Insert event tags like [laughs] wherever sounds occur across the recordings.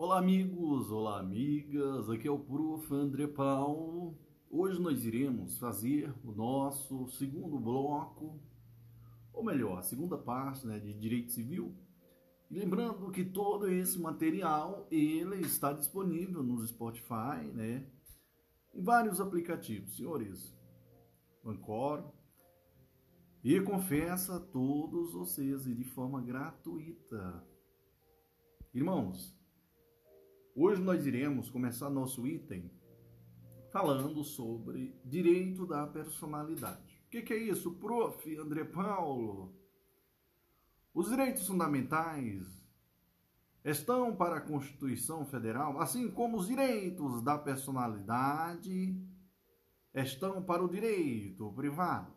Olá amigos, olá amigas, aqui é o Prof. André Paulo. Hoje nós iremos fazer o nosso segundo bloco, ou melhor, a segunda parte né, de Direito Civil. E lembrando que todo esse material ele está disponível no Spotify, né, em vários aplicativos, senhores. Ancor, e confessa a todos vocês e de forma gratuita. Irmãos, hoje nós iremos começar nosso item falando sobre direito da personalidade. O que, que é isso, prof. André Paulo? Os direitos fundamentais estão para a Constituição Federal, assim como os direitos da personalidade estão para o direito privado.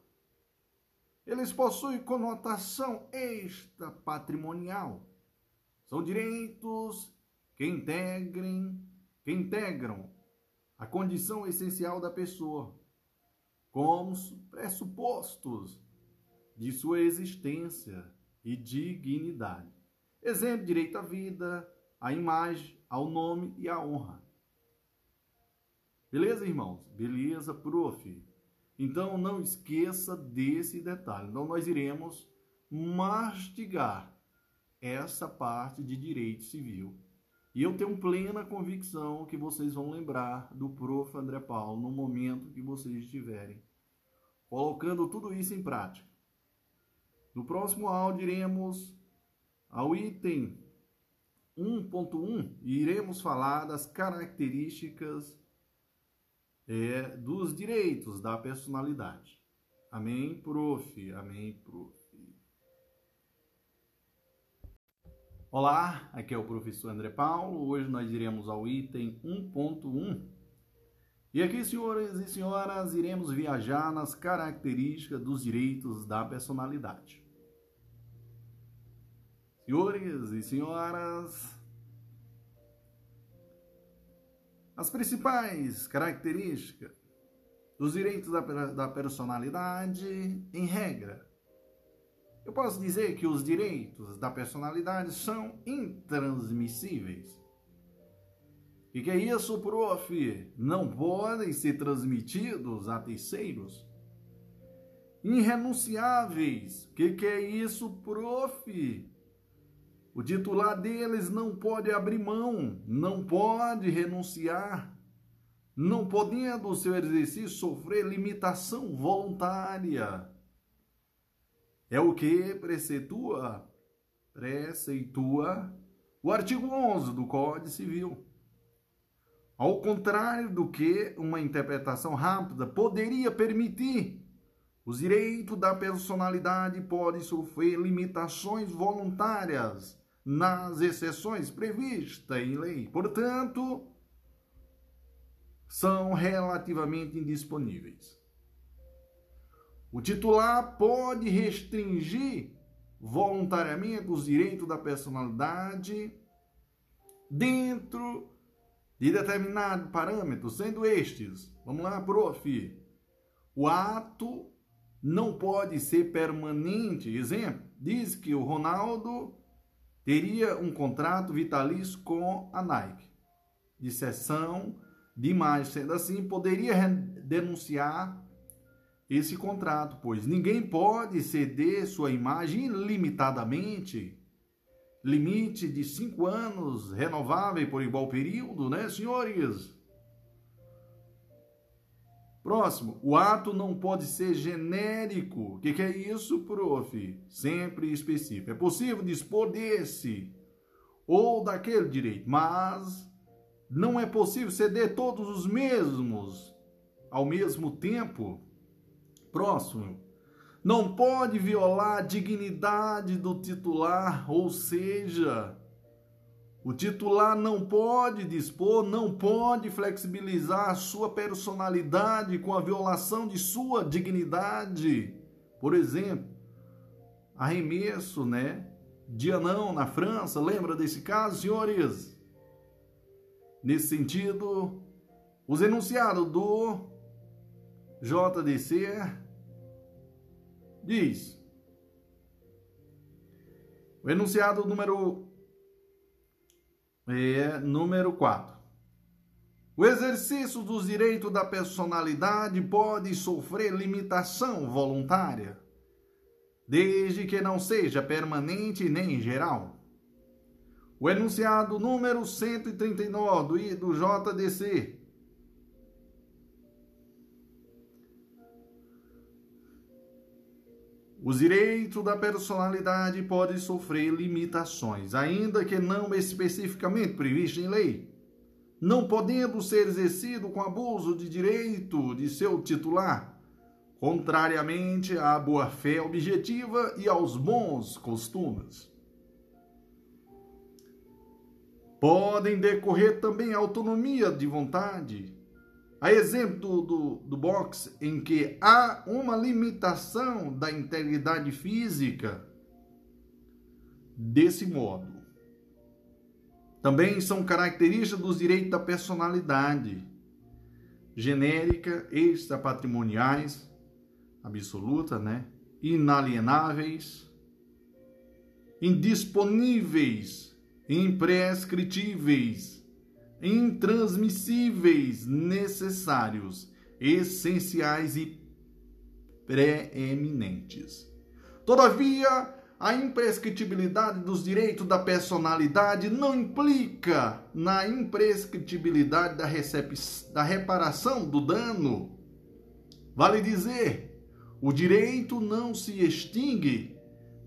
Eles possuem conotação extra-patrimonial. São direitos que integrem, que integram a condição essencial da pessoa, como pressupostos de sua existência e dignidade. Exemplo, direito à vida, à imagem, ao nome e à honra. Beleza, irmãos? Beleza, prof. Então não esqueça desse detalhe. Então nós iremos mastigar essa parte de direito civil. E eu tenho plena convicção que vocês vão lembrar do prof. André Paulo no momento que vocês estiverem colocando tudo isso em prática. No próximo áudio iremos ao item 1.1 e iremos falar das características é, dos direitos da personalidade. Amém, prof. Amém, prof. Olá, aqui é o professor André Paulo. Hoje nós iremos ao item 1.1. E aqui, senhores e senhoras, iremos viajar nas características dos direitos da personalidade. Senhores e senhoras, As principais características dos direitos da, da personalidade, em regra, eu posso dizer que os direitos da personalidade são intransmissíveis. E que é isso, prof? Não podem ser transmitidos a terceiros. Irrenunciáveis. O que, que é isso, prof? O titular deles não pode abrir mão, não pode renunciar, não podendo o seu exercício sofrer limitação voluntária. É o que preceitua, preceitua o artigo 11 do Código Civil. Ao contrário do que uma interpretação rápida poderia permitir, os direitos da personalidade podem sofrer limitações voluntárias nas exceções previstas em lei. Portanto, são relativamente indisponíveis. O titular pode restringir voluntariamente os direitos da personalidade dentro de determinado parâmetro, sendo estes, vamos lá, prof, o ato não pode ser permanente. Exemplo, diz que o Ronaldo teria um contrato vitalício com a Nike, de cessão de imagem. Sendo assim, poderia denunciar esse contrato, pois ninguém pode ceder sua imagem ilimitadamente. Limite de cinco anos, renovável por igual período, né, senhores? Próximo, o ato não pode ser genérico. O que, que, é isso, prof? Sempre específico. É possível dispor desse ou daquele direito, mas não é possível ceder todos os mesmos ao mesmo tempo. Próximo, não pode violar a dignidade do titular, ou seja, o titular não pode dispor, não pode flexibilizar a sua personalidade com a violação de sua dignidade. Por exemplo, arremesso, né? De anão na França, lembra desse caso, senhores? Nesse sentido, os enunciados do JDC diz: o enunciado número é número 4. O exercício dos direitos da personalidade pode sofrer limitação voluntária, desde que não seja permanente nem geral. O enunciado número 139 do JDC Os direitos da personalidade podem sofrer limitações, ainda que não especificamente previstas em lei, não podendo ser exercido com abuso de direito de seu titular, contrariamente à boa-fé objetiva e aos bons costumes. Podem decorrer também autonomia de vontade, a exemplo do, do, boxe, em que há uma limitação da integridade física, desse modo. Também são características dos direitos da personalidade, genérica, extrapatrimoniais, absoluta, né? inalienáveis, indisponíveis, imprescritíveis, intransmissíveis, necessários, essenciais e preeminentes. Todavia, a imprescritibilidade dos direitos da personalidade não implica na imprescritibilidade da, da reparação do dano. Vale dizer, o direito não se extingue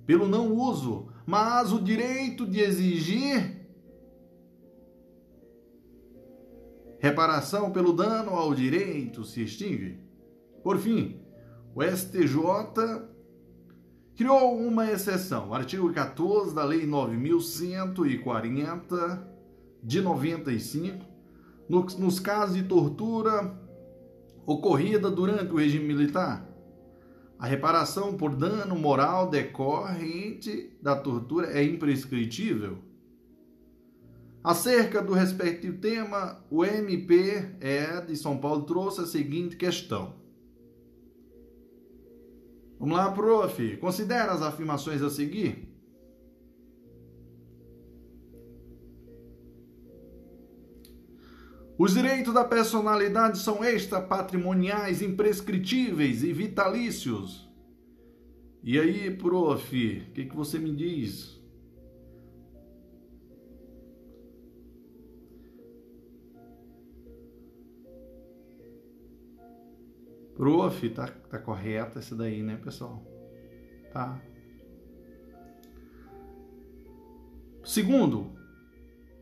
pelo não uso, mas o direito de exigir reparação pelo dano ao direito se extingue. Por fim, o STJ criou uma exceção, artigo 14 da Lei 9140 de 95, nos, casos de tortura ocorrida durante o regime militar. A reparação por dano moral decorrente da tortura é imprescritível Acerca do respectivo tema, o MP é de São Paulo trouxe a seguinte questão. Vamos lá, prof. Considera as afirmações a seguir? Os direitos da personalidade são extrapatrimoniais, imprescritíveis e vitalícios. E aí, prof, o que, que você me diz? Prof, tá, tá correta essa daí, né, pessoal? Tá. Segundo,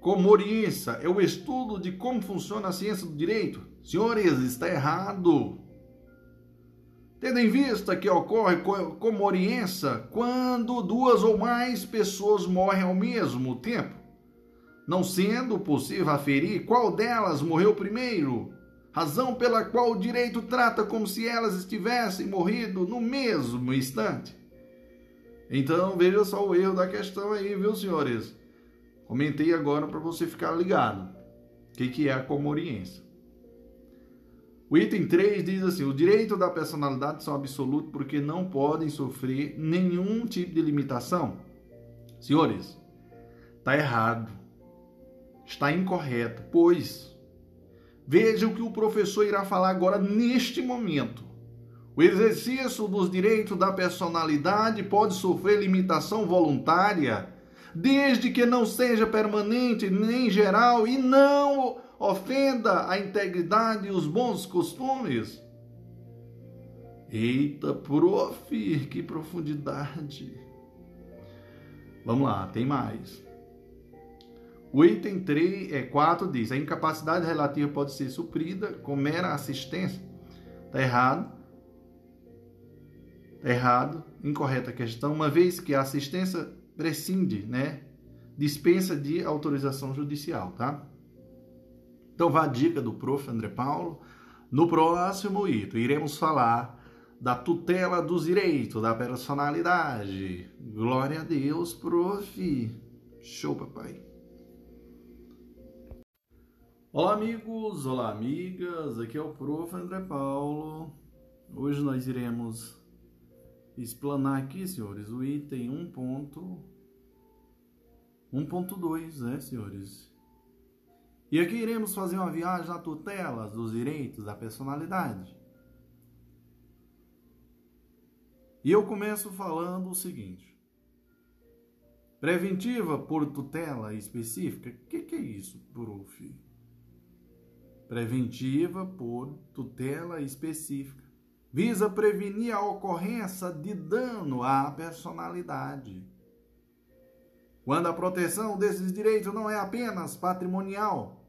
como orienta é o estudo de como funciona a ciência do direito. Senhores, está errado. Tendo em vista que ocorre como orienta quando duas ou mais pessoas morrem ao mesmo tempo, não sendo possível aferir qual delas morreu primeiro razão pela qual o direito trata como se elas estivessem morrido no mesmo instante. Então veja só o erro da questão aí, viu, senhores? Comentei agora para você ficar ligado. O que, que é a comoriência? O item 3 diz assim: o direito da personalidade são absolutos porque não podem sofrer nenhum tipo de limitação. Senhores, está errado, está incorreto, pois Veja o que o professor irá falar agora neste momento. O exercício dos direitos da personalidade pode sofrer limitação voluntária, desde que não seja permanente nem geral e não ofenda a integridade e os bons costumes. Eita, prof, que profundidade. Vamos lá, tem mais. O item 3, é, 4 diz: a incapacidade relativa pode ser suprida com mera assistência. Está errado. Está errado. Incorreta questão, uma vez que a assistência prescinde, né? Dispensa de autorização judicial, tá? Então, vá a dica do prof. André Paulo. No próximo item, iremos falar da tutela dos direitos, da personalidade. Glória a Deus, prof. Show, papai. Olá amigos, olá amigas, aqui é o Prof. André Paulo. Hoje nós iremos explanar aqui, senhores, o item 1.2, né, senhores? E aqui iremos fazer uma viagem na tutela dos direitos da personalidade. E eu começo falando o seguinte: preventiva por tutela específica. O que, que, é isso, prof? Preventiva por tutela específica. Visa prevenir a ocorrência de dano à personalidade. Quando a proteção desses direitos não é apenas patrimonial,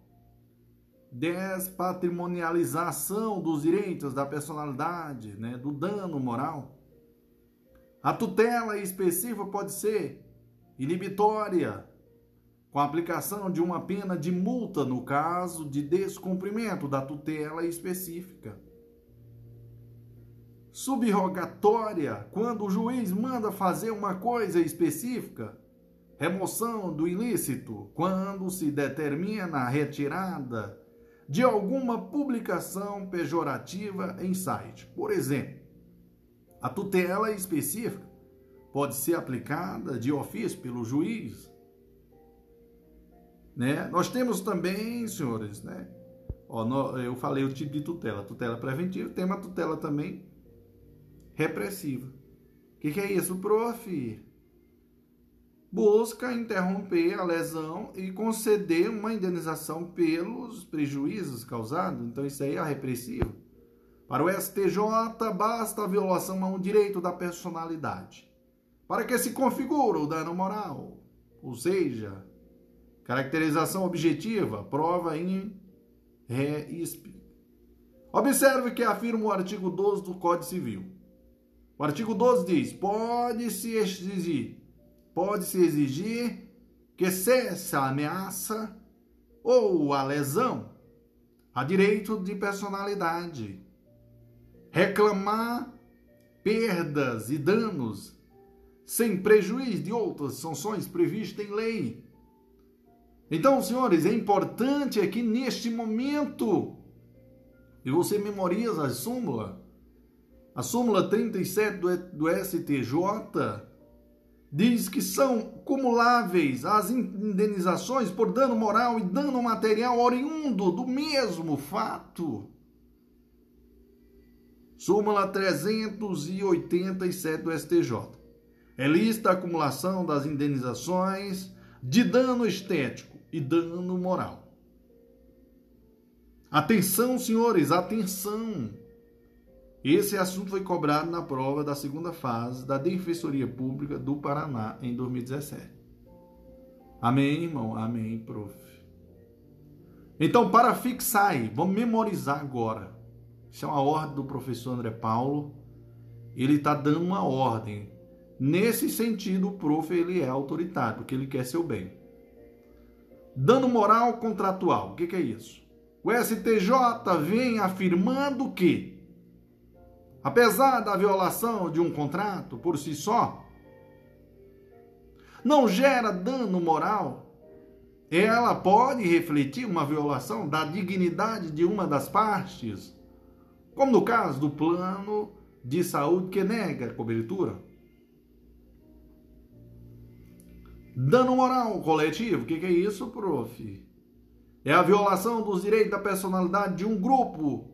despatrimonialização dos direitos da personalidade, né, do dano moral. A tutela específica pode ser inibitória, com a aplicação de uma pena de multa no caso de descumprimento da tutela específica. Subrogatória, quando o juiz manda fazer uma coisa específica. Remoção do ilícito, quando se determina a retirada de alguma publicação pejorativa em site. Por exemplo, a tutela específica pode ser aplicada de ofício pelo juiz. Né? Nós temos também, senhores, né? Ó, no, eu falei o tipo de tutela, tutela preventiva, tem uma tutela também repressiva. O que, que é isso, prof? busca interromper a lesão e conceder uma indenização pelos prejuízos causados. Então, isso aí é repressivo. Para o STJ, basta a violação a um direito da personalidade. Para que se configure o dano moral, ou seja, caracterização objetiva, prova em ré explica. Observe que afirma o artigo 12 do Código Civil. O artigo 12 diz: pode-se exigir pode-se exigir que cesse a ameaça ou a lesão a direito de personalidade, reclamar perdas e danos sem prejuízo de outras sanções previstas em lei. Então, senhores, é importante aqui neste momento, e você memoriza a súmula, a súmula 37 do, do STJ, diz que são cumuláveis as indenizações por dano moral e dano material oriundo do mesmo fato. Súmula 387 do STJ. É lista a acumulação das indenizações de dano estético e dano moral. Atenção, senhores, atenção! Esse assunto foi cobrado na prova da segunda fase da Defensoria Pública do Paraná em 2017. Amém, irmão? Amém, prof. Então, para fixar aí, vamos memorizar agora. Isso é uma ordem do professor André Paulo. Ele está dando uma ordem. Nesse sentido, o prof ele é autoritário, porque ele quer seu bem. Dano moral contratual. O que, que é isso? O STJ vem afirmando que apesar da violação de um contrato por si só, não gera dano moral, ela pode refletir uma violação da dignidade de uma das partes, como no caso do plano de saúde que nega cobertura. Dano moral coletivo, o que, que é isso, prof? É a violação dos direitos da personalidade de um grupo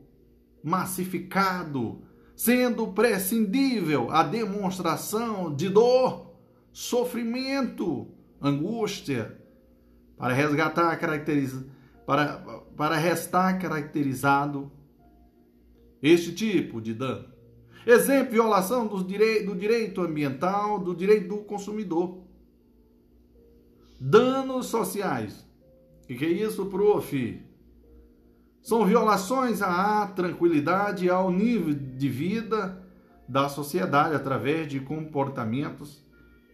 massificado sendo prescindível a demonstração de dor, sofrimento, angústia, para resgatar caracteriza, para, para restar caracterizado este tipo de dano. Exemplo, violação do direito, do direito ambiental, do direito do consumidor. Danos sociais. O que, que é isso, prof? São violações à tranquilidade e ao nível de vida da sociedade através de comportamentos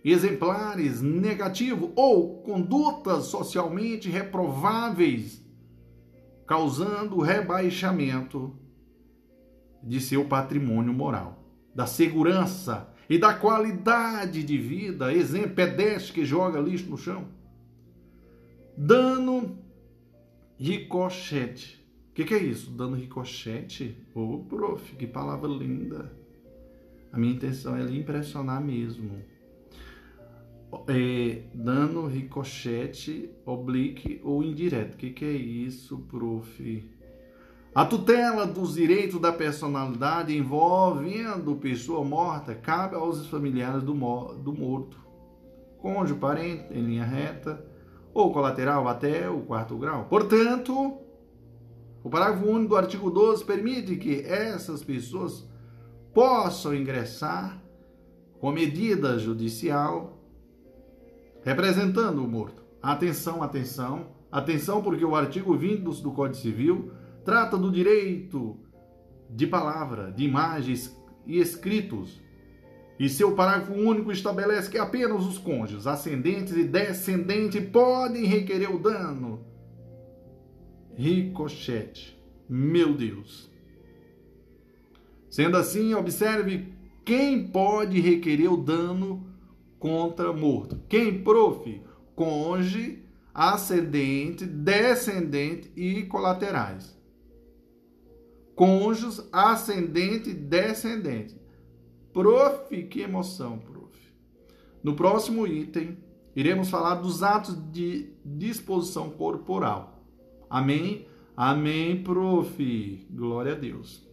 exemplares, negativos ou condutas socialmente reprováveis, causando rebaixamento de seu patrimônio moral, da segurança e da qualidade de vida, exemplo, pedestre que joga lixo no chão. Dano ricochete que, que é isso? Dando ricochete? Ô, oh, prof, que palavra linda. A minha intenção é lhe impressionar mesmo. é, dano ricochete, oblique ou indireto. O que, que é isso, prof? A tutela dos direitos da personalidade envolvendo pessoa morta cabe aos familiares do, do morto, cônjuge, parente, em linha reta ou colateral até o quarto grau. Portanto, o parágrafo único do artigo 12 permite que essas pessoas possam ingressar com medida judicial representando o morto. Atenção, atenção, atenção, porque o artigo 20 do Código Civil trata do direito de palavra, de imagens e escritos. E seu parágrafo único estabelece que apenas os cônjuges, ascendentes e descendentes podem requerer o dano. Ricochete. Meu Deus. Sendo assim, observe quem pode requerer o dano contra morto. Quem, prof? Cônjuge, ascendente, descendente e colaterais. Cônjuges, ascendente, descendente. Prof, que emoção, prof. No próximo item, iremos falar dos atos de disposição corporal. Amém? Amém, prof. Glória a Deus.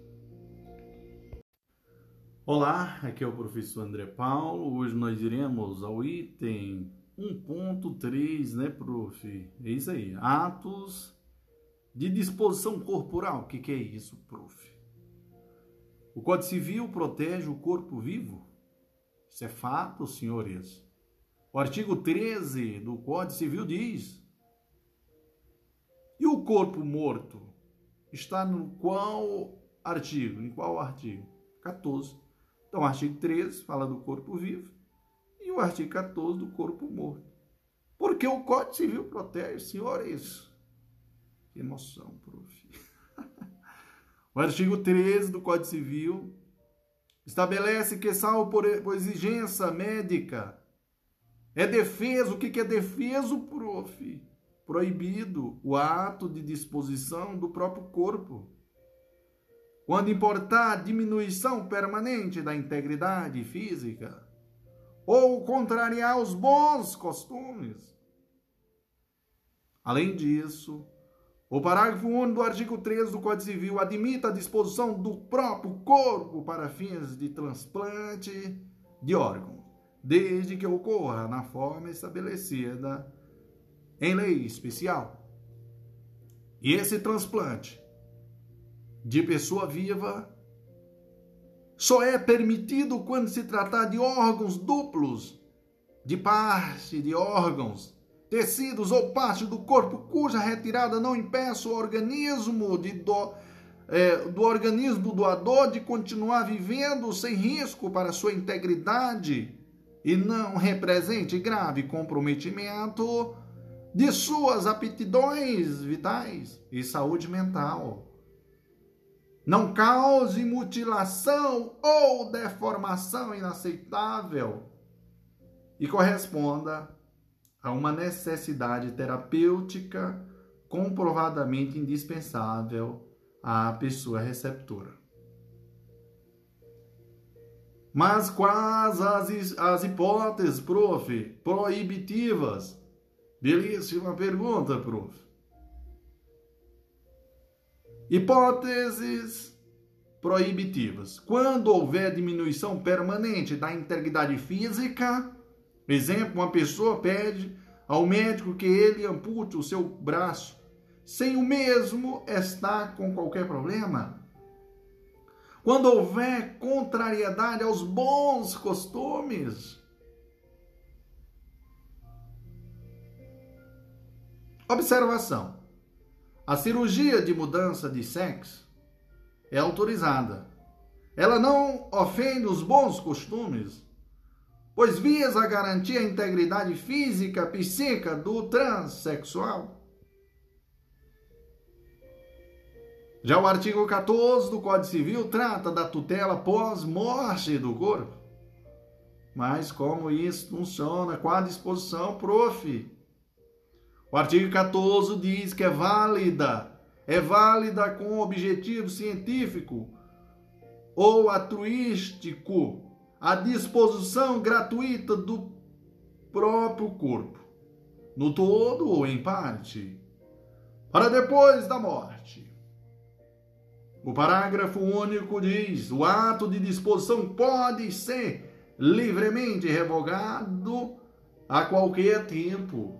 Olá, aqui é o professor André Paulo. Hoje nós iremos ao item 1.3, né, prof? É isso aí. Atos de disposição corporal. O que, que é isso, prof? O Código Civil protege o corpo vivo? Isso é fato, senhores. O artigo 13 do Código Civil diz: E o corpo morto está no qual artigo? Em qual artigo? 14 então, o artigo 13 fala do corpo vivo e o artigo 14 do corpo morto. Porque o Código Civil protege, senhores. Que emoção, prof. [laughs] o artigo 13 do Código Civil estabelece que, salvo por, exigência médica, é defeso. O que, que é defeso, prof? Proibido o ato de disposição do próprio corpo quando importar diminuição permanente da integridade física, ou contrariar os bons costumes. Além disso, o parágrafo 1 do artigo 13 do Código Civil admite a disposição do próprio corpo para fins de transplante de órgãos, desde que ocorra na forma estabelecida em lei especial. E esse transplante de pessoa viva só é permitido quando se tratar de órgãos duplos, de parte de órgãos, tecidos ou parte do corpo cuja retirada não impeça o organismo de do, é, do organismo do doador de continuar vivendo sem risco para sua integridade e não represente grave comprometimento de suas aptidões vitais e saúde mental. Não cause mutilação ou deformação inaceitável e corresponda a uma necessidade terapêutica comprovadamente indispensável à pessoa receptora. Mas quais as, as hipóteses, prof, proibitivas? Belíssima pergunta, prof. Hipóteses proibitivas. Quando houver diminuição permanente da integridade física, exemplo, uma pessoa pede ao médico que ele ampute o seu braço, sem o mesmo estar com qualquer problema. Quando houver contrariedade aos bons costumes, Observação. A cirurgia de mudança de sexo é autorizada. Ela não ofende os bons costumes, pois visa garantir a integridade física, psíquica do transexual. Já o artigo 14 do Código Civil trata da tutela pós-morte do corpo. Mas como isso funciona? Qual a disposição, prof? O artigo 14 diz que é válida, é válida com objetivo científico ou altruístico a disposição gratuita do próprio corpo, no todo ou em parte, para depois da morte. O parágrafo único diz: o ato de disposição pode ser livremente revogado a qualquer tempo.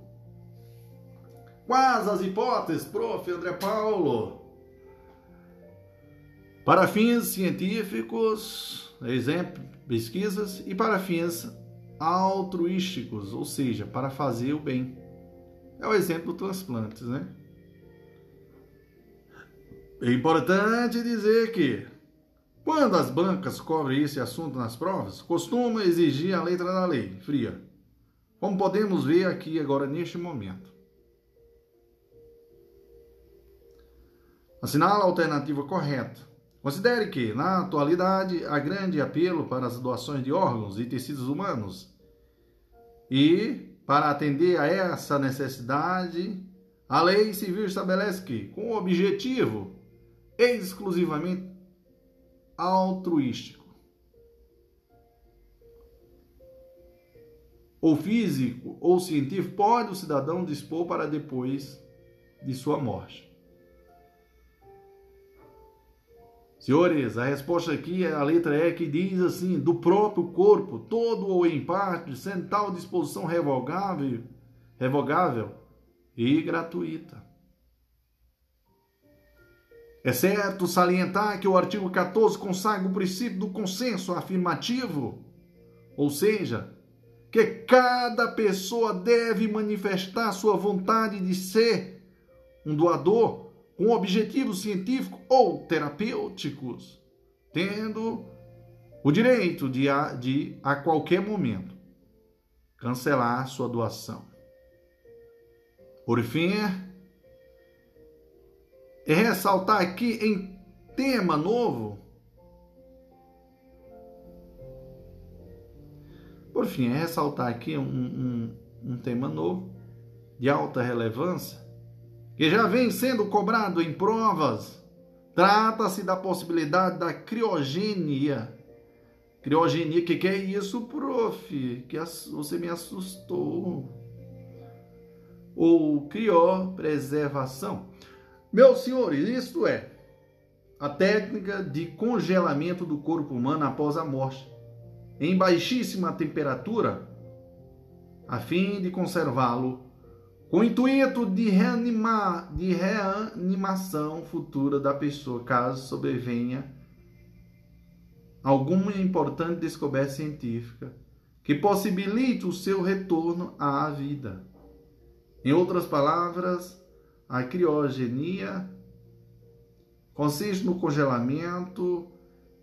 Quais as hipóteses, prof. André Paulo? Para fins científicos, exemplo, pesquisas, e para fins altruísticos, ou seja, para fazer o bem. É o exemplo do transplantes, né? É importante dizer que, quando as bancas cobrem esse assunto nas provas, costumam exigir a letra da lei, fria, como podemos ver aqui agora neste momento. Assinala a alternativa correta Considere que, na atualidade, há grande apelo para as doações de órgãos e tecidos humanos. E, para atender a essa necessidade, a lei civil estabelece que, com o objetivo exclusivamente altruístico, ou físico ou científico, pode o cidadão dispor para depois de sua morte. Senhores, a resposta aqui é a letra E que diz assim: do próprio corpo, todo ou em parte, sem tal disposição revogável, revogável e gratuita. É certo salientar que o artigo 14 consagra o princípio do consenso afirmativo, ou seja, que cada pessoa deve manifestar sua vontade de ser um doador com objetivos científicos ou terapêuticos, tendo o direito de a, de, a qualquer momento, cancelar sua doação. Por fim, é ressaltar aqui em tema novo. Por fim, é ressaltar aqui um, um, um tema novo de alta relevância que já vem sendo cobrado em provas. Trata-se da possibilidade da criogenia. Criogenia, que, que é isso, prof? Que você me assustou. Ou criopreservação. Meus senhores, isto é a técnica de congelamento do corpo humano após a morte, em baixíssima temperatura, a fim de conservá-lo com o intuito de reanimar, de reanimação futura da pessoa, caso sobrevenha alguma importante descoberta científica que possibilite o seu retorno à vida. Em outras palavras, a criogenia consiste no congelamento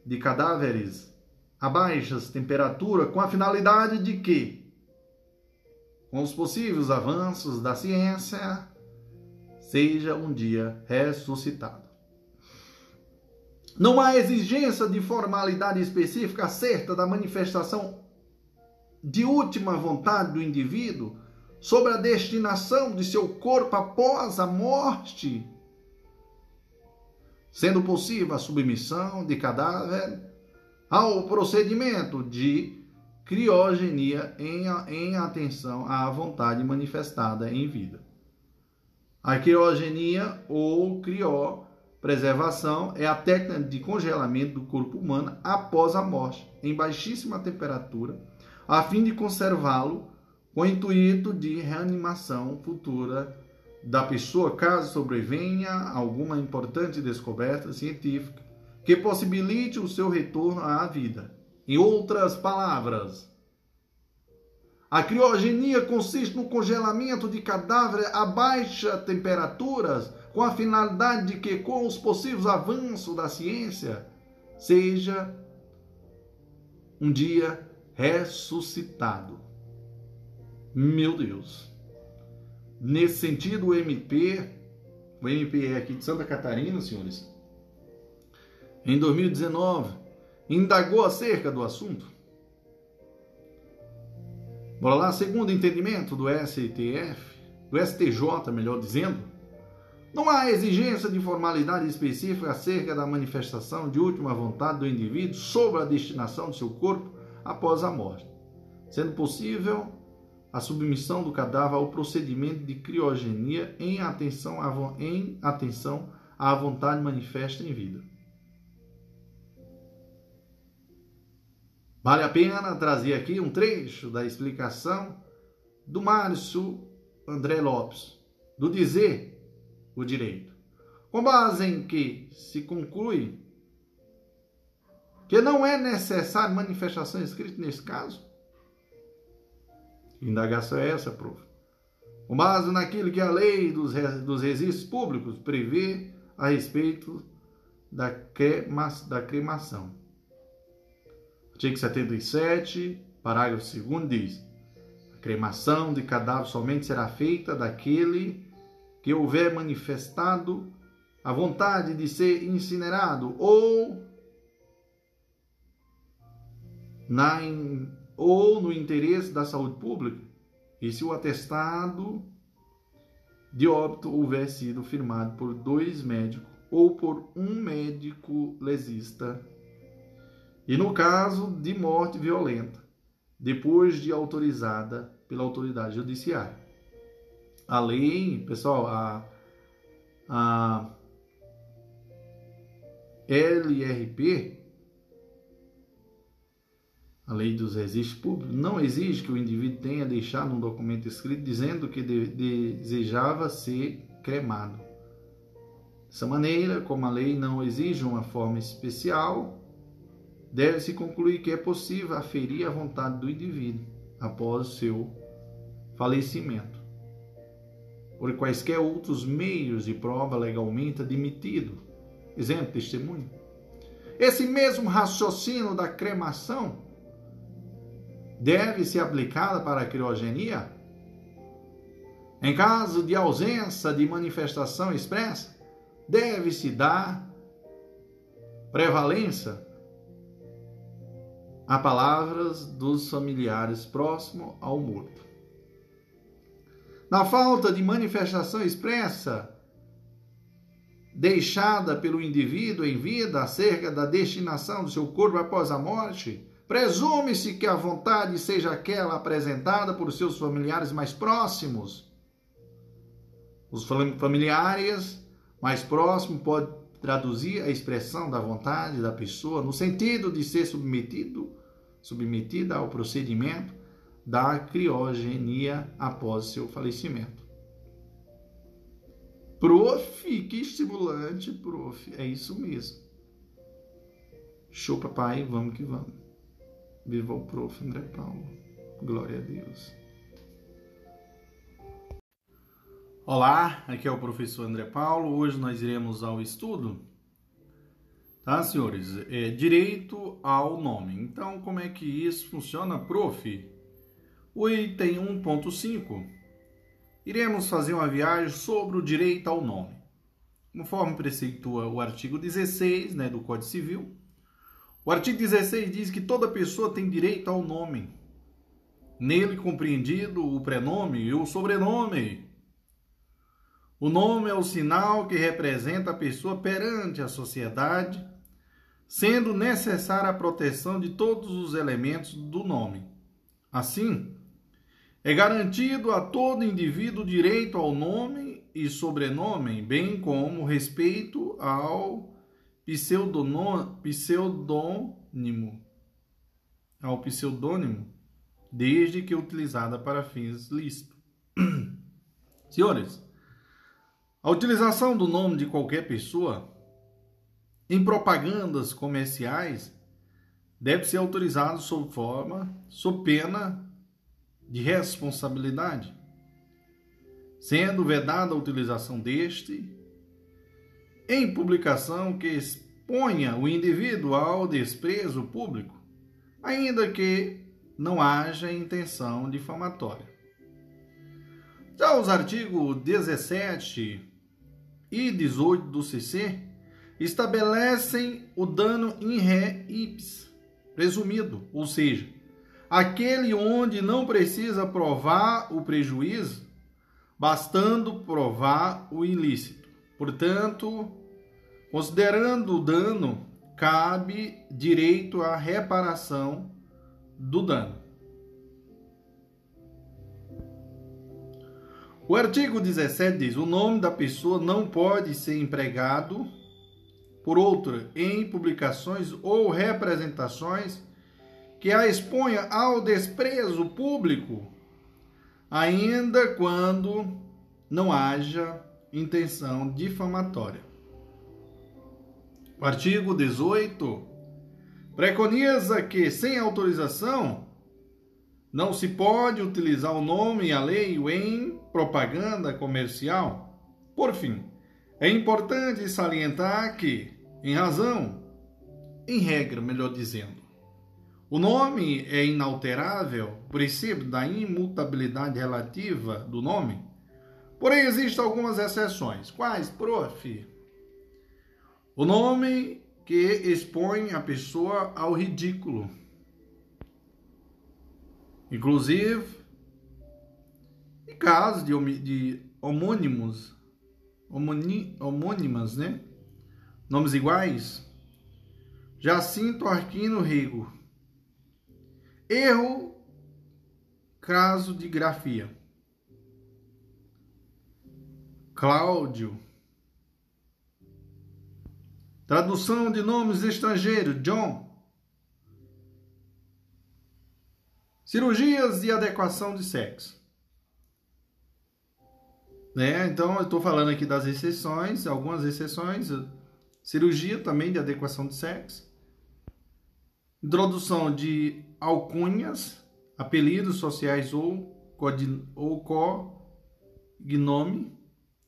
de cadáveres a baixas temperaturas com a finalidade de que com os possíveis avanços da ciência, seja um dia ressuscitado. Não há exigência de formalidade específica certa da manifestação de última vontade do indivíduo sobre a destinação de seu corpo após a morte, sendo possível a submissão de cadáver ao procedimento de criogenia em, em atenção à vontade manifestada em vida. A criogenia ou criopreservação é a técnica de congelamento do corpo humano após a morte, em baixíssima temperatura, a fim de conservá-lo com o intuito de reanimação futura da pessoa, caso sobrevenha alguma importante descoberta científica que possibilite o seu retorno à vida. Em outras palavras, a criogenia consiste no congelamento de cadáveres a baixas temperaturas, com a finalidade de que, com os possíveis avanços da ciência, seja um dia ressuscitado. Meu Deus. Nesse sentido, o MP, o MP é aqui de Santa Catarina, senhores, em 2019, indagou acerca do assunto. Bora lá, segundo entendimento do STF, do STJ, melhor dizendo, não há exigência de formalidade específica acerca da manifestação de última vontade do indivíduo sobre a destinação do seu corpo após a morte, sendo possível a submissão do cadáver ao procedimento de criogenia em atenção à, em atenção à vontade manifesta em vida. Vale a pena trazer aqui um trecho da explicação do Márcio André Lopes, do dizer o direito, com base em que se conclui que não é necessário manifestação escrita nesse caso? Indagação é essa, prof? Com base naquilo que a lei dos, dos registros públicos prevê a respeito da, crema, da cremação. Artigo 77, parágrafo 2 diz: A cremação de cadáver somente será feita daquele que houver manifestado a vontade de ser incinerado ou na, ou no interesse da saúde pública, e se o atestado de óbito houver sido firmado por dois médicos ou por um médico lesista, e no caso de morte violenta, depois de autorizada pela autoridade judiciária. A lei, pessoal, a, a LRP a lei dos registros públicos, não exige que o indivíduo tenha deixado um documento escrito dizendo que de, desejava ser cremado. Dessa maneira, como a lei não exige uma forma especial, deve-se concluir que é possível aferir a vontade do indivíduo após o seu falecimento, por quaisquer outros meios de prova legalmente admitido. Exemplo, testemunho. Esse mesmo raciocínio da cremação deve ser aplicada para a criogenia? Em caso de ausência de manifestação expressa, deve-se dar prevalência a palavras dos familiares próximos ao morto. Na falta de manifestação expressa deixada pelo indivíduo em vida acerca da destinação do seu corpo após a morte, Presume-se que a vontade seja aquela apresentada por seus familiares mais próximos. Os familiares mais próximos podem traduzir a expressão da vontade da pessoa no sentido de ser submetido, submetida ao procedimento da criogenia após seu falecimento. Prof, que estimulante, prof. É isso mesmo. Show, papai, vamos que vamos. Viva o prof. André Paulo. Glória a Deus. Olá, aqui é o professor André Paulo. Hoje nós iremos ao estudo, tá, senhores? É direito ao nome. Então, como é que isso funciona, prof? O item 1.5 iremos fazer uma viagem sobre o direito ao nome. Conforme preceitua o artigo 16 né, do Código Civil, o artigo 16 diz que toda pessoa tem direito ao nome. Nele compreendido o prenome e o sobrenome. O nome é o sinal que representa a pessoa perante a sociedade, sendo necessária a proteção de todos os elementos do nome. Assim, é garantido a todo indivíduo direito ao nome e sobrenome, bem como respeito ao pseudônimo ao pseudônimo, desde que utilizada para fins lícitos. [clears throat] Senhores, a utilização do nome de qualquer pessoa em propagandas comerciais deve ser autorizado sob forma, sob pena de responsabilidade, sendo vedada a utilização deste em publicação que exponha o indivíduo ao desprezo público, ainda que não haja intenção difamatória. Já os artigos 17 e 18 do CC estabelecem o dano in re ipsis presumido, ou seja, aquele onde não precisa provar o prejuízo, bastando provar o ilícito. Portanto, Considerando o dano, cabe direito à reparação do dano. O artigo 17 diz: o nome da pessoa não pode ser empregado por outra em publicações ou representações que a exponha ao desprezo público, ainda quando não haja intenção difamatória. O artigo 18 preconiza que, sem autorização, não se pode utilizar o nome alheio em propaganda comercial. Por fim, é importante salientar que, em razão, em regra, melhor dizendo, o nome é inalterável, princípio da imutabilidade relativa do nome. Porém, existem algumas exceções. Quais, prof? O nome que expõe a pessoa ao ridículo. Inclusive, em casos de homônimos, homoni, homônimas, né? Nomes iguais. Jacinto Arquino Rego. Erro, caso de grafia. Cláudio Tradução de nomes estrangeiros: John. Cirurgias de adequação de sexo. Né? Então, eu estou falando aqui das exceções, algumas exceções. Cirurgia também de adequação de sexo. Introdução de alcunhas, apelidos sociais ou, ou cognome.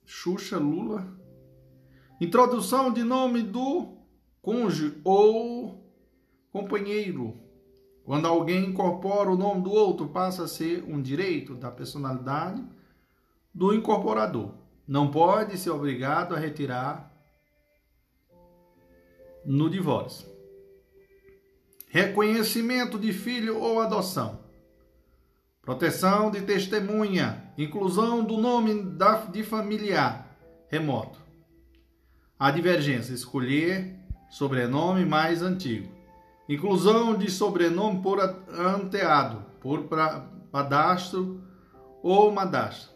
Xuxa, Lula, Introdução de nome do cônjuge ou companheiro. Quando alguém incorpora o nome do outro, passa a ser um direito da personalidade do incorporador. Não pode ser obrigado a retirar no divórcio. Reconhecimento de filho ou adoção. Proteção de testemunha. Inclusão do nome de familiar remoto. A divergência: escolher sobrenome mais antigo. Inclusão de sobrenome por anteado, por padastro ou madastro.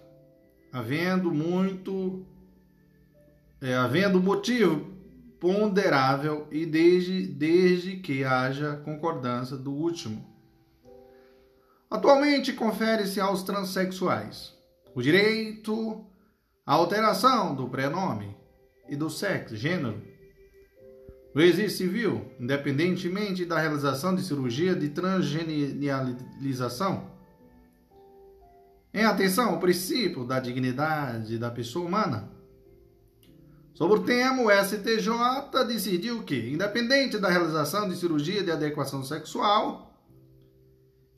Havendo muito. É, havendo motivo ponderável e desde, desde que haja concordância do último. Atualmente confere-se aos transexuais o direito à alteração do prenome e do sexo, gênero. No exercício civil, independentemente da realização de cirurgia de transgenialização, em atenção ao princípio da dignidade da pessoa humana. Sobre o tema, o STJ decidiu que, independente da realização de cirurgia de adequação sexual,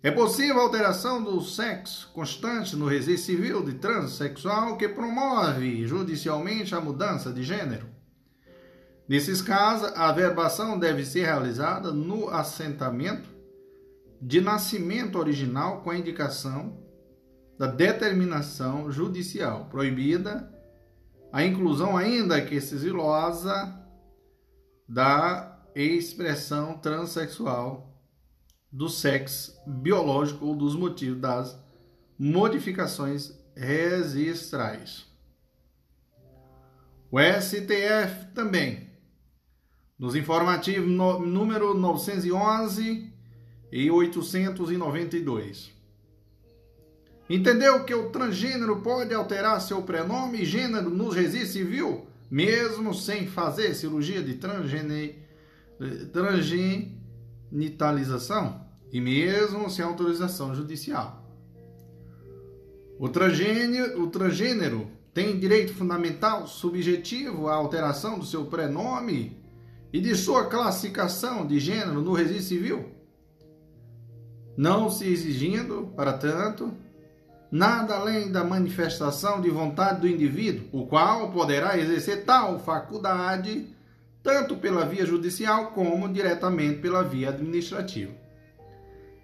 é possível alteração do sexo constante no registro civil de transexual que promove judicialmente a mudança de gênero. Nesses casos, a averbação deve ser realizada no assentamento de nascimento original com a indicação da determinação judicial, proibida a inclusão ainda que sigilosa da expressão transexual do sexo biológico ou dos motivos das modificações registrais. O STF também, nos informativos número 911 e 892, entendeu que o transgênero pode alterar seu prenome e gênero no registro civil, mesmo sem fazer cirurgia de transgene, transgenitalização? e mesmo sem autorização judicial. O transgênero, o transgênero tem direito fundamental subjetivo à alteração do seu prenome e de sua classificação de gênero no registro civil, não se exigindo, para tanto, nada além da manifestação de vontade do indivíduo, o qual poderá exercer tal faculdade tanto pela via judicial como diretamente pela via administrativa.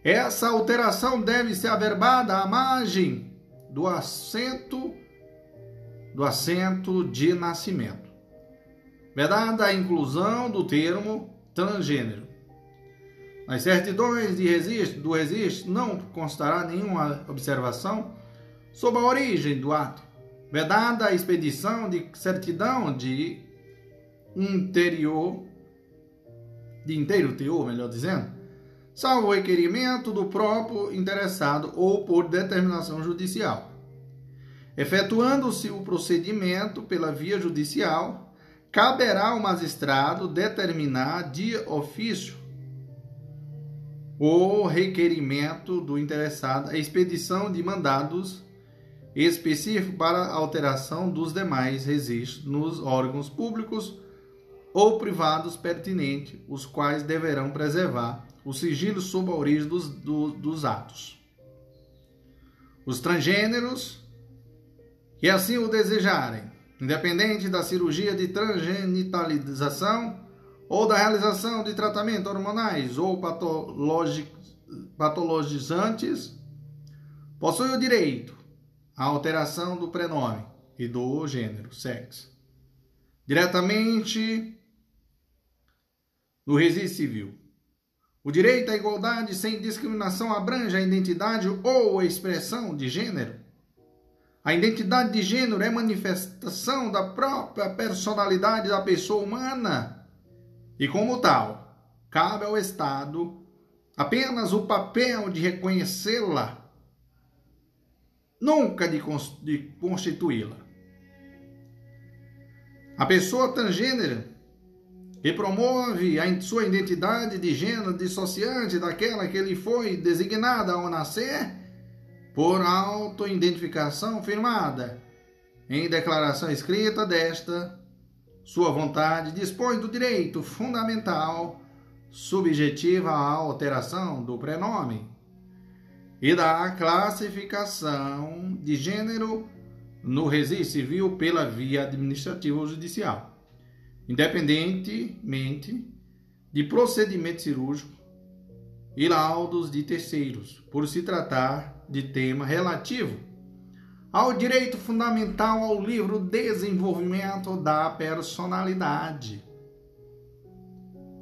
Essa alteração deve ser averbada à margem do assento do assento de nascimento. Vedada a inclusão do termo transgênero. Nas certidões de registro, do registro não constará nenhuma observação sobre a origem do ato, vedada a expedição de certidão de interior, de inteiro teor, melhor dizendo, salvo requerimento do próprio interessado ou por determinação judicial. Efetuando-se o procedimento pela via judicial, caberá ao magistrado determinar de ofício o requerimento do interessado a expedição de mandados específicos para alteração dos demais registros nos órgãos públicos ou privados pertinentes, os quais deverão preservar o sigilo sob a origem dos, do, dos atos. Os transgêneros que assim o desejarem, independente da cirurgia de transgenitalização ou da realização de tratamentos hormonais ou patologizantes, possuem o direito à alteração do prenome e do gênero, sexo, diretamente no registro civil. O direito à igualdade sem discriminação abrange a identidade ou a expressão de gênero a identidade de gênero é manifestação da própria personalidade da pessoa humana e, como tal, cabe ao Estado apenas o papel de reconhecê-la, nunca de, constituí-la. A pessoa transgênera que promove a sua identidade de gênero dissociante daquela que lhe foi designada ao nascer por autoidentificação firmada em declaração escrita desta sua vontade, dispõe do direito fundamental subjetiva à alteração do prenome e da classificação de gênero no registro civil pela via administrativa ou judicial, independentemente de procedimento cirúrgico e laudos de terceiros, por se tratar de tema relativo ao direito fundamental ao livro Desenvolvimento da Personalidade.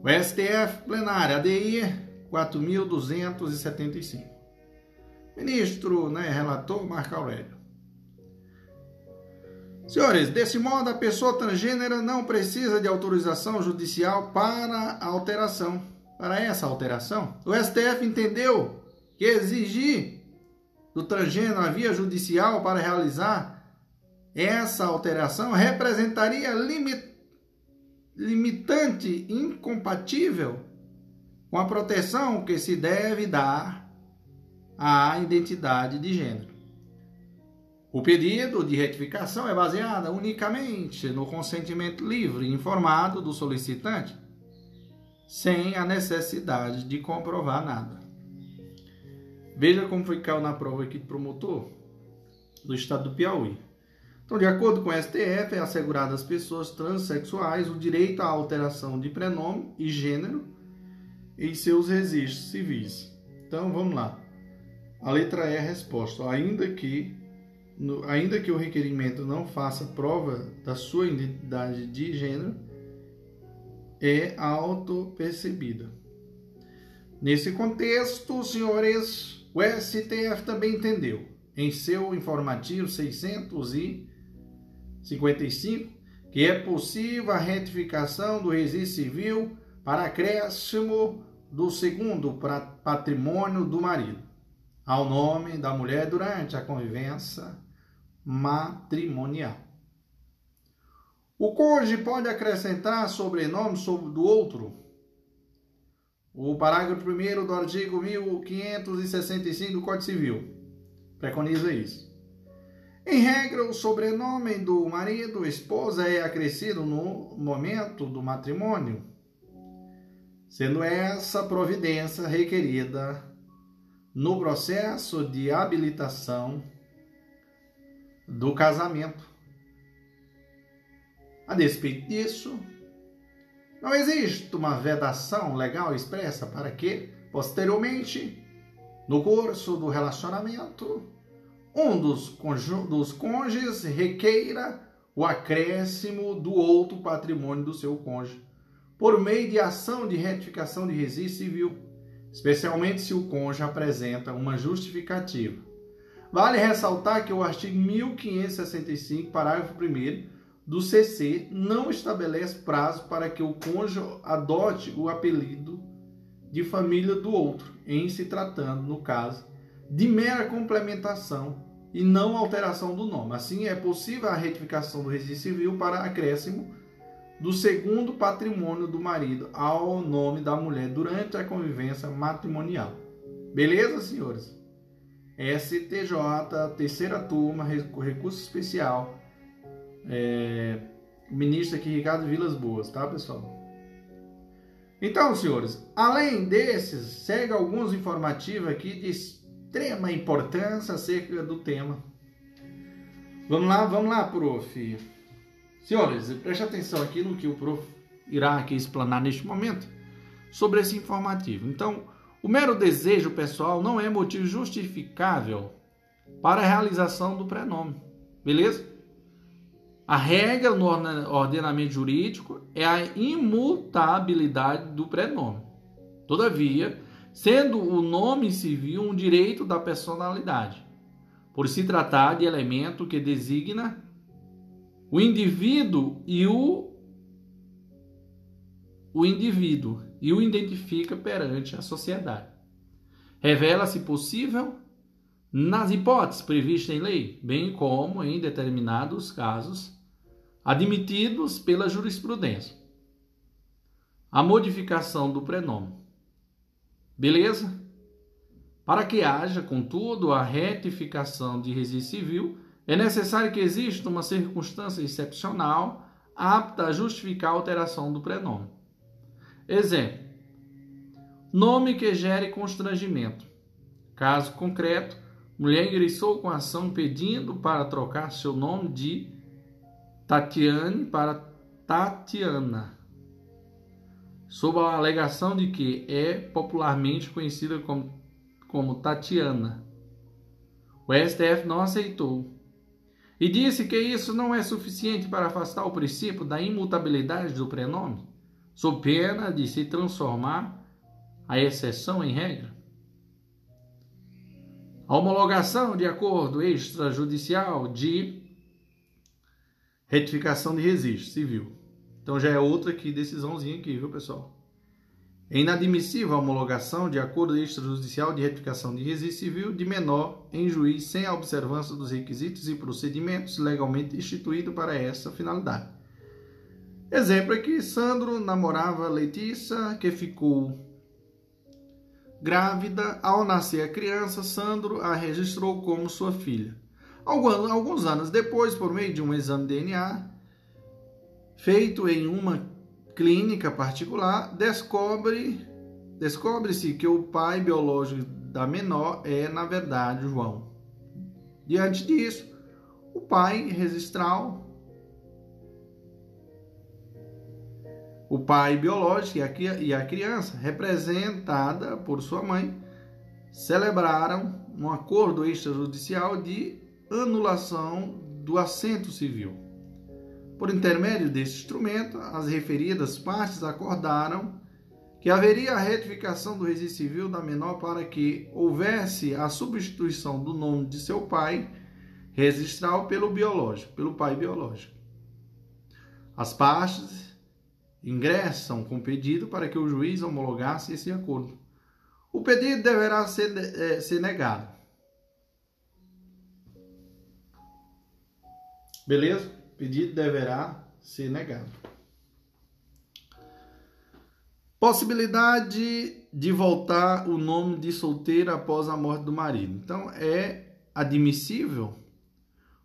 O STF plenário ADI 4275. Ministro, né, relator Marco Aurélio. Senhores, desse modo a pessoa transgênera não precisa de autorização judicial para alteração. Para essa alteração, o STF entendeu que exigir do transgênero à via judicial para realizar essa alteração representaria limit, limitante incompatível com a proteção que se deve dar à identidade de gênero. O pedido de retificação é baseado unicamente no consentimento livre e informado do solicitante, sem a necessidade de comprovar nada. Veja como foi que caiu na prova aqui de promotor do estado do Piauí. Então, de acordo com o STF, é assegurado às pessoas transexuais o direito à alteração de prenome e gênero em seus registros civis. Então, vamos lá. A letra E é a resposta. Ainda que, no, ainda que o requerimento não faça prova da sua identidade de gênero, é auto-percebida. Nesse contexto, senhores, o STF também entendeu, em seu informativo 655, que é possível a retificação do registro civil para acréscimo do segundo patrimônio do marido, ao nome da mulher durante a convivência matrimonial. O cônjuge pode acrescentar sobrenome sobre do outro o parágrafo 1 do artigo 1565 do Código Civil preconiza isso. Em regra, o sobrenome do marido, esposa, é acrescido no momento do matrimônio, sendo essa providência requerida no processo de habilitação do casamento. A despeito disso, não existe uma vedação legal expressa para que, posteriormente, no curso do relacionamento, um dos, dos cônjuges requeira o acréscimo do outro patrimônio do seu cônjuge, por meio de ação de retificação de registro civil, especialmente se o cônjuge apresenta uma justificativa, Vale ressaltar que o artigo 1565, parágrafo 1 do CC, não estabelece prazo para que o cônjuge adote o apelido de família do outro, em se tratando, no caso, de mera complementação e não alteração do nome. Assim, é possível a retificação do registro civil para acréscimo do segundo patrimônio do marido ao nome da mulher durante a convivência matrimonial. Beleza, senhores? STJ, terceira turma, recurso especial. É, ministro aqui, Ricardo Vilas Boas, tá, pessoal? Então, senhores, além desses, segue alguns informativos aqui de extrema importância acerca do tema. Vamos lá, vamos lá, prof. Senhores, preste atenção aqui no que o prof irá aqui explanar neste momento sobre esse informativo. Então, o mero desejo pessoal não é motivo justificável para a realização do prenome. Beleza? A regra no ordenamento jurídico é a imutabilidade do prenome. Todavia, sendo o nome civil um direito da personalidade, por se tratar de elemento que designa o indivíduo e o o indivíduo e o identifica perante a sociedade. Revela-se possível nas hipóteses previstas em lei, bem como em determinados casos admitidos pela jurisprudência. A modificação do prenome Beleza? Para que haja, contudo, a retificação de registro civil, é necessário que exista uma circunstância excepcional apta a justificar a alteração do prenome. Exemplo: nome que gere constrangimento. Caso concreto, mulher ingressou com ação pedindo para trocar seu nome de Tatiane para Tatiana sob a alegação de que é popularmente conhecida como, como Tatiana. O STF não aceitou e disse que isso não é suficiente para afastar o princípio da imutabilidade do prenome, sob pena de se transformar a exceção em regra. A homologação de acordo extrajudicial de retificação de registro civil. Então já é outra aqui, decisãozinha aqui, viu, pessoal? É inadmissível a homologação de acordo extrajudicial de retificação de registro civil de menor em juiz sem a observância dos requisitos e procedimentos legalmente instituídos para essa finalidade. Exemplo aqui, Sandro namorava Letícia, que ficou grávida. Ao nascer a criança, Sandro a registrou como sua filha. Alguns anos depois, por meio de um exame de DNA, feito em uma clínica particular, descobre descobre-se que o pai biológico da menor é, na verdade, João. Diante disso, o pai registral, o pai biológico e a criança, representada por sua mãe, celebraram um acordo extrajudicial de anulação do assento civil. Por intermédio deste instrumento, as referidas partes acordaram que haveria a retificação do registro civil da menor para que houvesse a substituição do nome de seu pai registral pelo biológico, pelo pai biológico. As partes ingressam com pedido para que o juiz homologasse esse acordo. O pedido deverá ser, é, ser negado. Beleza? pedido deverá ser negado. Possibilidade de voltar o nome de solteira após a morte do marido. Então, é admissível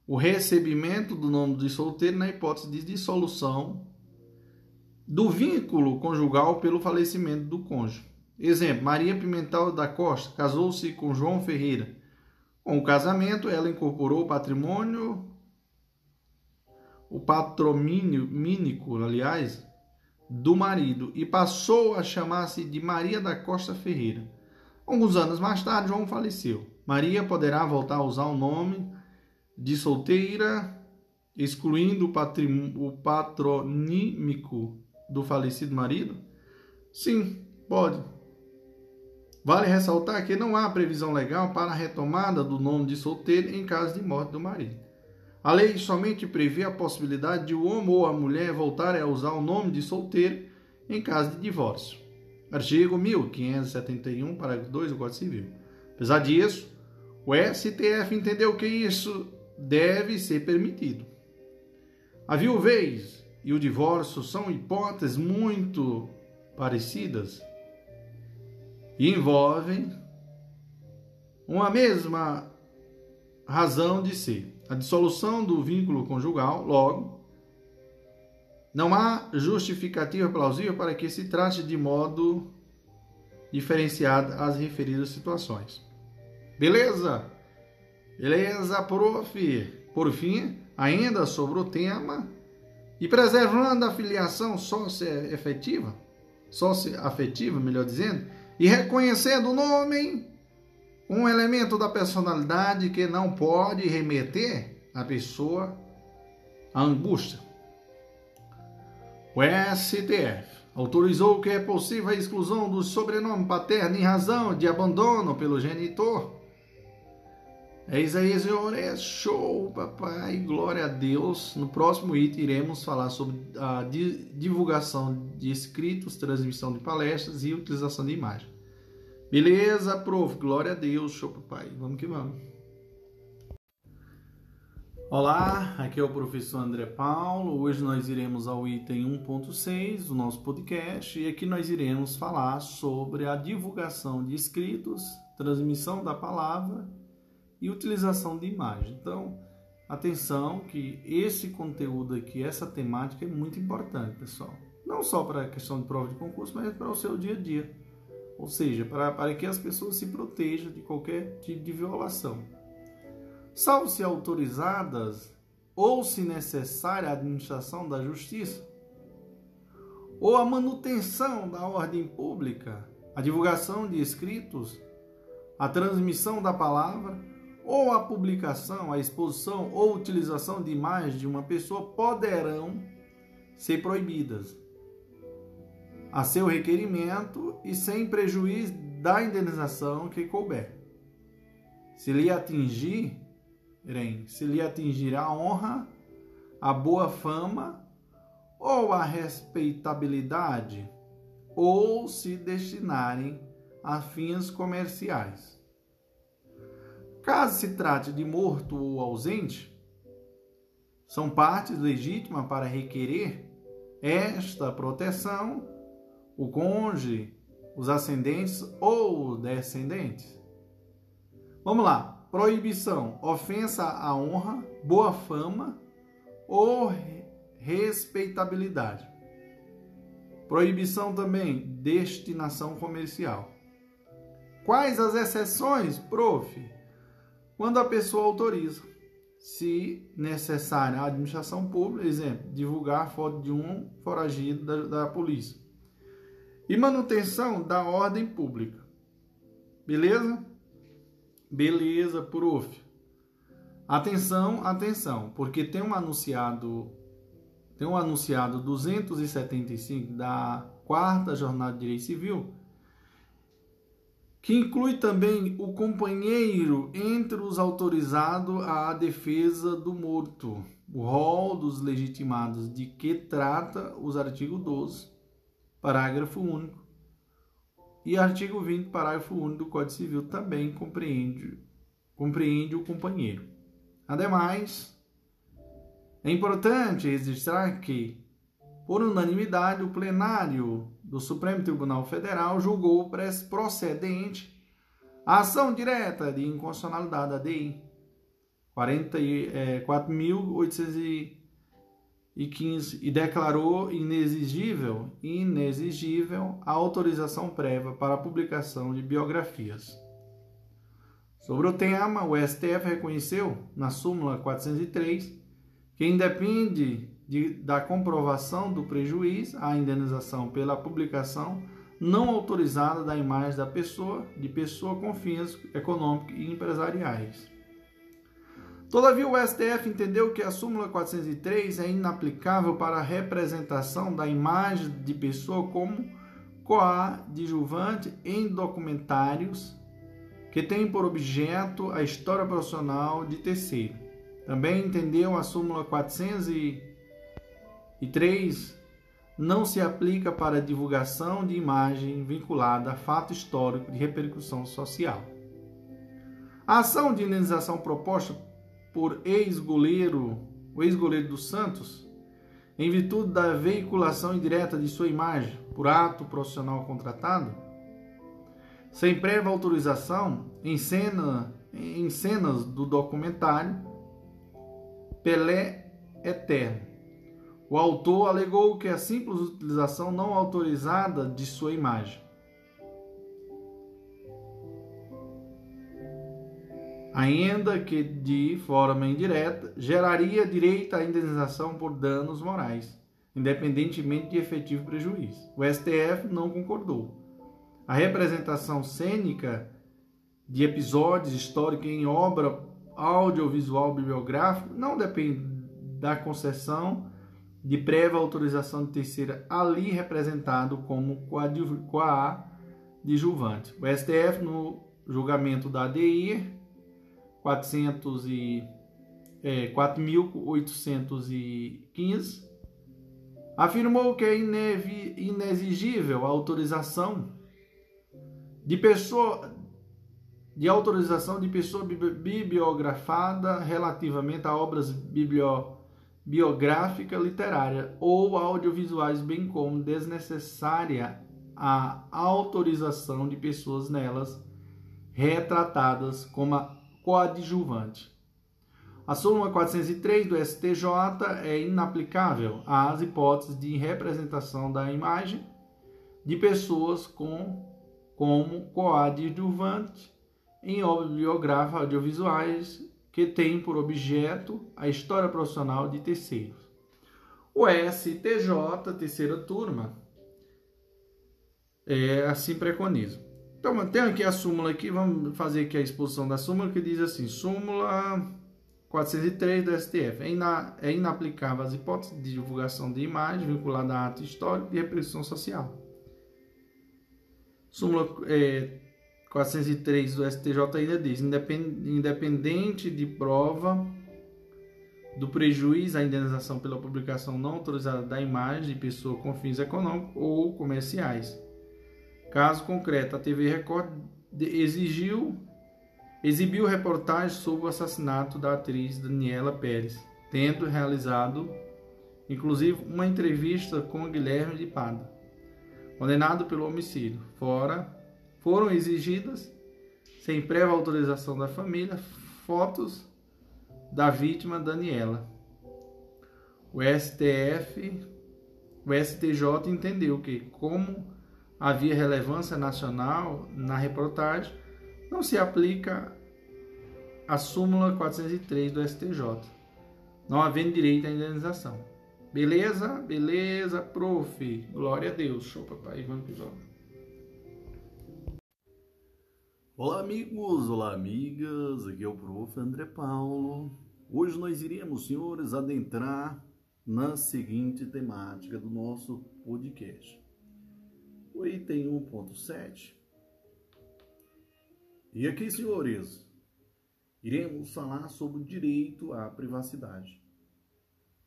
o recebimento do nome de solteiro na hipótese de dissolução do vínculo conjugal pelo falecimento do cônjuge. Exemplo: Maria Pimentel da Costa casou-se com João Ferreira. Com o casamento, ela incorporou o patrimônio o patromínio mínico, aliás, do marido e passou a chamar-se de Maria da Costa Ferreira. Alguns anos mais tarde, João faleceu. Maria poderá voltar a usar o nome de solteira, excluindo o, o patronímico do falecido marido? Sim, pode. Vale ressaltar que não há previsão legal para a retomada do nome de solteiro em caso de morte do marido. A lei somente prevê a possibilidade de o homem ou a mulher voltarem a usar o nome de solteiro em caso de divórcio. Artigo 1571, parágrafo 2 do Código Civil. Apesar disso, o STF entendeu que isso deve ser permitido. A viuvez e o divórcio são hipóteses muito parecidas e envolvem uma mesma razão de ser, a dissolução do vínculo conjugal, logo, não há justificativa plausível para que se trate de modo diferenciado as referidas situações. Beleza? Beleza, prof. Por fim, ainda sobre o tema, e preservando a filiação sócio-efetiva, sócio-afetiva, melhor dizendo, e reconhecendo no homem um elemento da personalidade que não pode remeter a pessoa à angústia. O STF autorizou que é possível a exclusão do sobrenome paterno em razão de abandono pelo genitor. É isso aí, senhores. Show, papai. Glória a Deus. No próximo item, iremos falar sobre a divulgação de escritos, transmissão de palestras e utilização de imagem. Beleza, prof. Glória a Deus. Show, papai. Vamos que vamos. Olá, aqui é o professor André Paulo. Hoje nós iremos ao item 1.6 do nosso podcast e aqui nós iremos falar sobre a divulgação de escritos, transmissão da palavra e utilização de imagem. Então, atenção que esse conteúdo aqui, essa temática é muito importante, pessoal. Não só para a questão de prova de concurso, mas para o seu dia a dia. Ou seja, para, para que as pessoas se protejam de qualquer tipo de violação. Salvo se autorizadas ou se necessária a administração da justiça, ou a manutenção da ordem pública, a divulgação de escritos, a transmissão da palavra, ou a publicação, a exposição ou utilização de imagens de uma pessoa poderão ser proibidas a seu requerimento e sem prejuízo da indenização que couber. Se lhe atingir, se lhe atingir a honra, a boa fama ou a respeitabilidade, ou se destinarem a fins comerciais. Caso se trate de morto ou ausente, são partes legítimas para requerer esta proteção o cônjuge, os ascendentes ou descendentes. Vamos lá. Proibição: ofensa à honra, boa fama ou respeitabilidade. Proibição também: destinação comercial. Quais as exceções, prof? quando a pessoa autoriza, se necessário, a administração pública, exemplo, divulgar foto de um foragido da, da polícia. E manutenção da ordem pública. Beleza? Beleza, prof. Atenção, atenção, porque tem um anunciado tem um anunciado 275 da quarta jornada de direito civil que inclui também o companheiro entre os autorizados à defesa do morto, o rol dos legitimados de que trata os artigos 12, parágrafo único, e artigo 20, parágrafo único do Código Civil também compreende, compreende o companheiro. Ademais, é importante registrar que, por unanimidade, o plenário do Supremo Tribunal Federal julgou procedente a ação direta de inconstitucionalidade da DI 4.815 e declarou inexigível, inexigível a autorização prévia para a publicação de biografias. Sobre o tema, o STF reconheceu, na súmula 403, que independe de, da comprovação do prejuízo à indenização pela publicação não autorizada da imagem da pessoa, de pessoa com fins econômicos e empresariais. Todavia, o STF entendeu que a súmula 403 é inaplicável para a representação da imagem de pessoa como coadjuvante em documentários que têm por objeto a história profissional de terceiro. Também entendeu a súmula 403 não se aplica para divulgação de imagem vinculada a fato histórico de repercussão social. A ação de indenização proposta por ex-goleiro, o ex-goleiro dos Santos, em virtude da veiculação indireta de sua imagem por ato profissional contratado, sem prévia autorização, em, cena, em cenas do documentário Pelé Eterno, o autor alegou que a simples utilização não autorizada de sua imagem. Ainda que de forma indireta, geraria direito à indenização por danos morais, independentemente de efetivo prejuízo. O STF não concordou. A representação cênica de episódios históricos em obra audiovisual bibliográfica não depende da concessão de prévia autorização de terceira ali representado como coadjuvante. O STF, no julgamento da ADI 400 e, é, 4.815, afirmou que é inexigível a autorização de pessoa de autorização de pessoa bibliografada relativamente a obras bibliográficas biográfica literária ou audiovisuais, bem como desnecessária a autorização de pessoas nelas retratadas como coadjuvante. A súmula 403 do STJ é inaplicável às hipóteses de representação da imagem de pessoas com, como coadjuvante em obras biográficas audiovisuais que tem por objeto a história profissional de terceiros. O STJ, terceira turma, é, assim preconiza. Então, tem aqui a súmula aqui, vamos fazer aqui a exposição da súmula que diz assim, súmula 403 do STF, é, ina, é inaplicável às hipóteses de divulgação de imagem vinculada a ato histórico de repressão social. Súmula é, 403 do STJ ainda diz: independente de prova do prejuízo à indenização pela publicação não autorizada da imagem de pessoa com fins econômicos ou comerciais. Caso concreto, a TV Record exigiu exibiu reportagem sobre o assassinato da atriz Daniela Pérez, tendo realizado inclusive uma entrevista com Guilherme de Pada, condenado pelo homicídio, fora foram exigidas, sem prévia autorização da família, fotos da vítima Daniela. O STF, o STJ entendeu que, como havia relevância nacional na reportagem, não se aplica a súmula 403 do STJ, não havendo direito à indenização. Beleza? Beleza, prof. Glória a Deus. Show, papai. Vamos pro. Olá amigos, olá amigas, aqui é o Prof. André Paulo. Hoje nós iremos, senhores, adentrar na seguinte temática do nosso podcast. O item 1.7. E aqui, senhores, iremos falar sobre o direito à privacidade.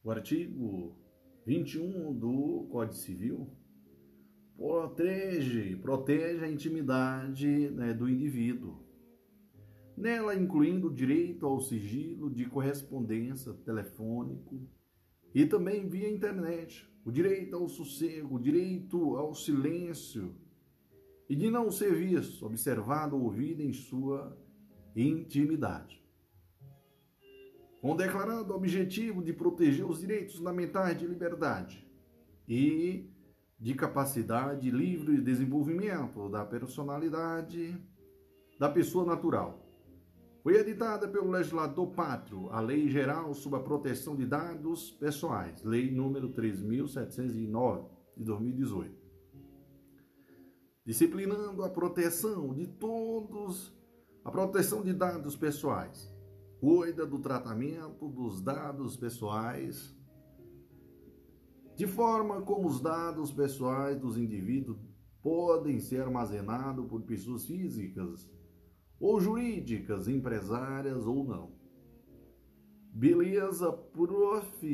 O artigo 21 do Código Civil protege, protege a intimidade né, do indivíduo. Nela, incluindo o direito ao sigilo de correspondência telefônico e também via internet, o direito ao sossego, o direito ao silêncio e de não ser visto, observado ou ouvido em sua intimidade. Com declarado objetivo de proteger os direitos fundamentais de liberdade e de capacidade livre de desenvolvimento da personalidade da pessoa natural. Foi editada pelo legislador pátrio a Lei Geral sobre a Proteção de Dados Pessoais, Lei número 3709 de 2018. Disciplinando a proteção de todos, a proteção de dados pessoais. Cuida do tratamento dos dados pessoais de forma como os dados pessoais dos indivíduos podem ser armazenados por pessoas físicas ou jurídicas, empresárias ou não. Beleza, prof.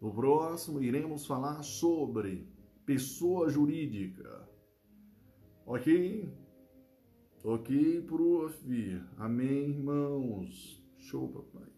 No próximo iremos falar sobre pessoa jurídica. Ok? Ok, prof. Amém, irmãos. Show, papai.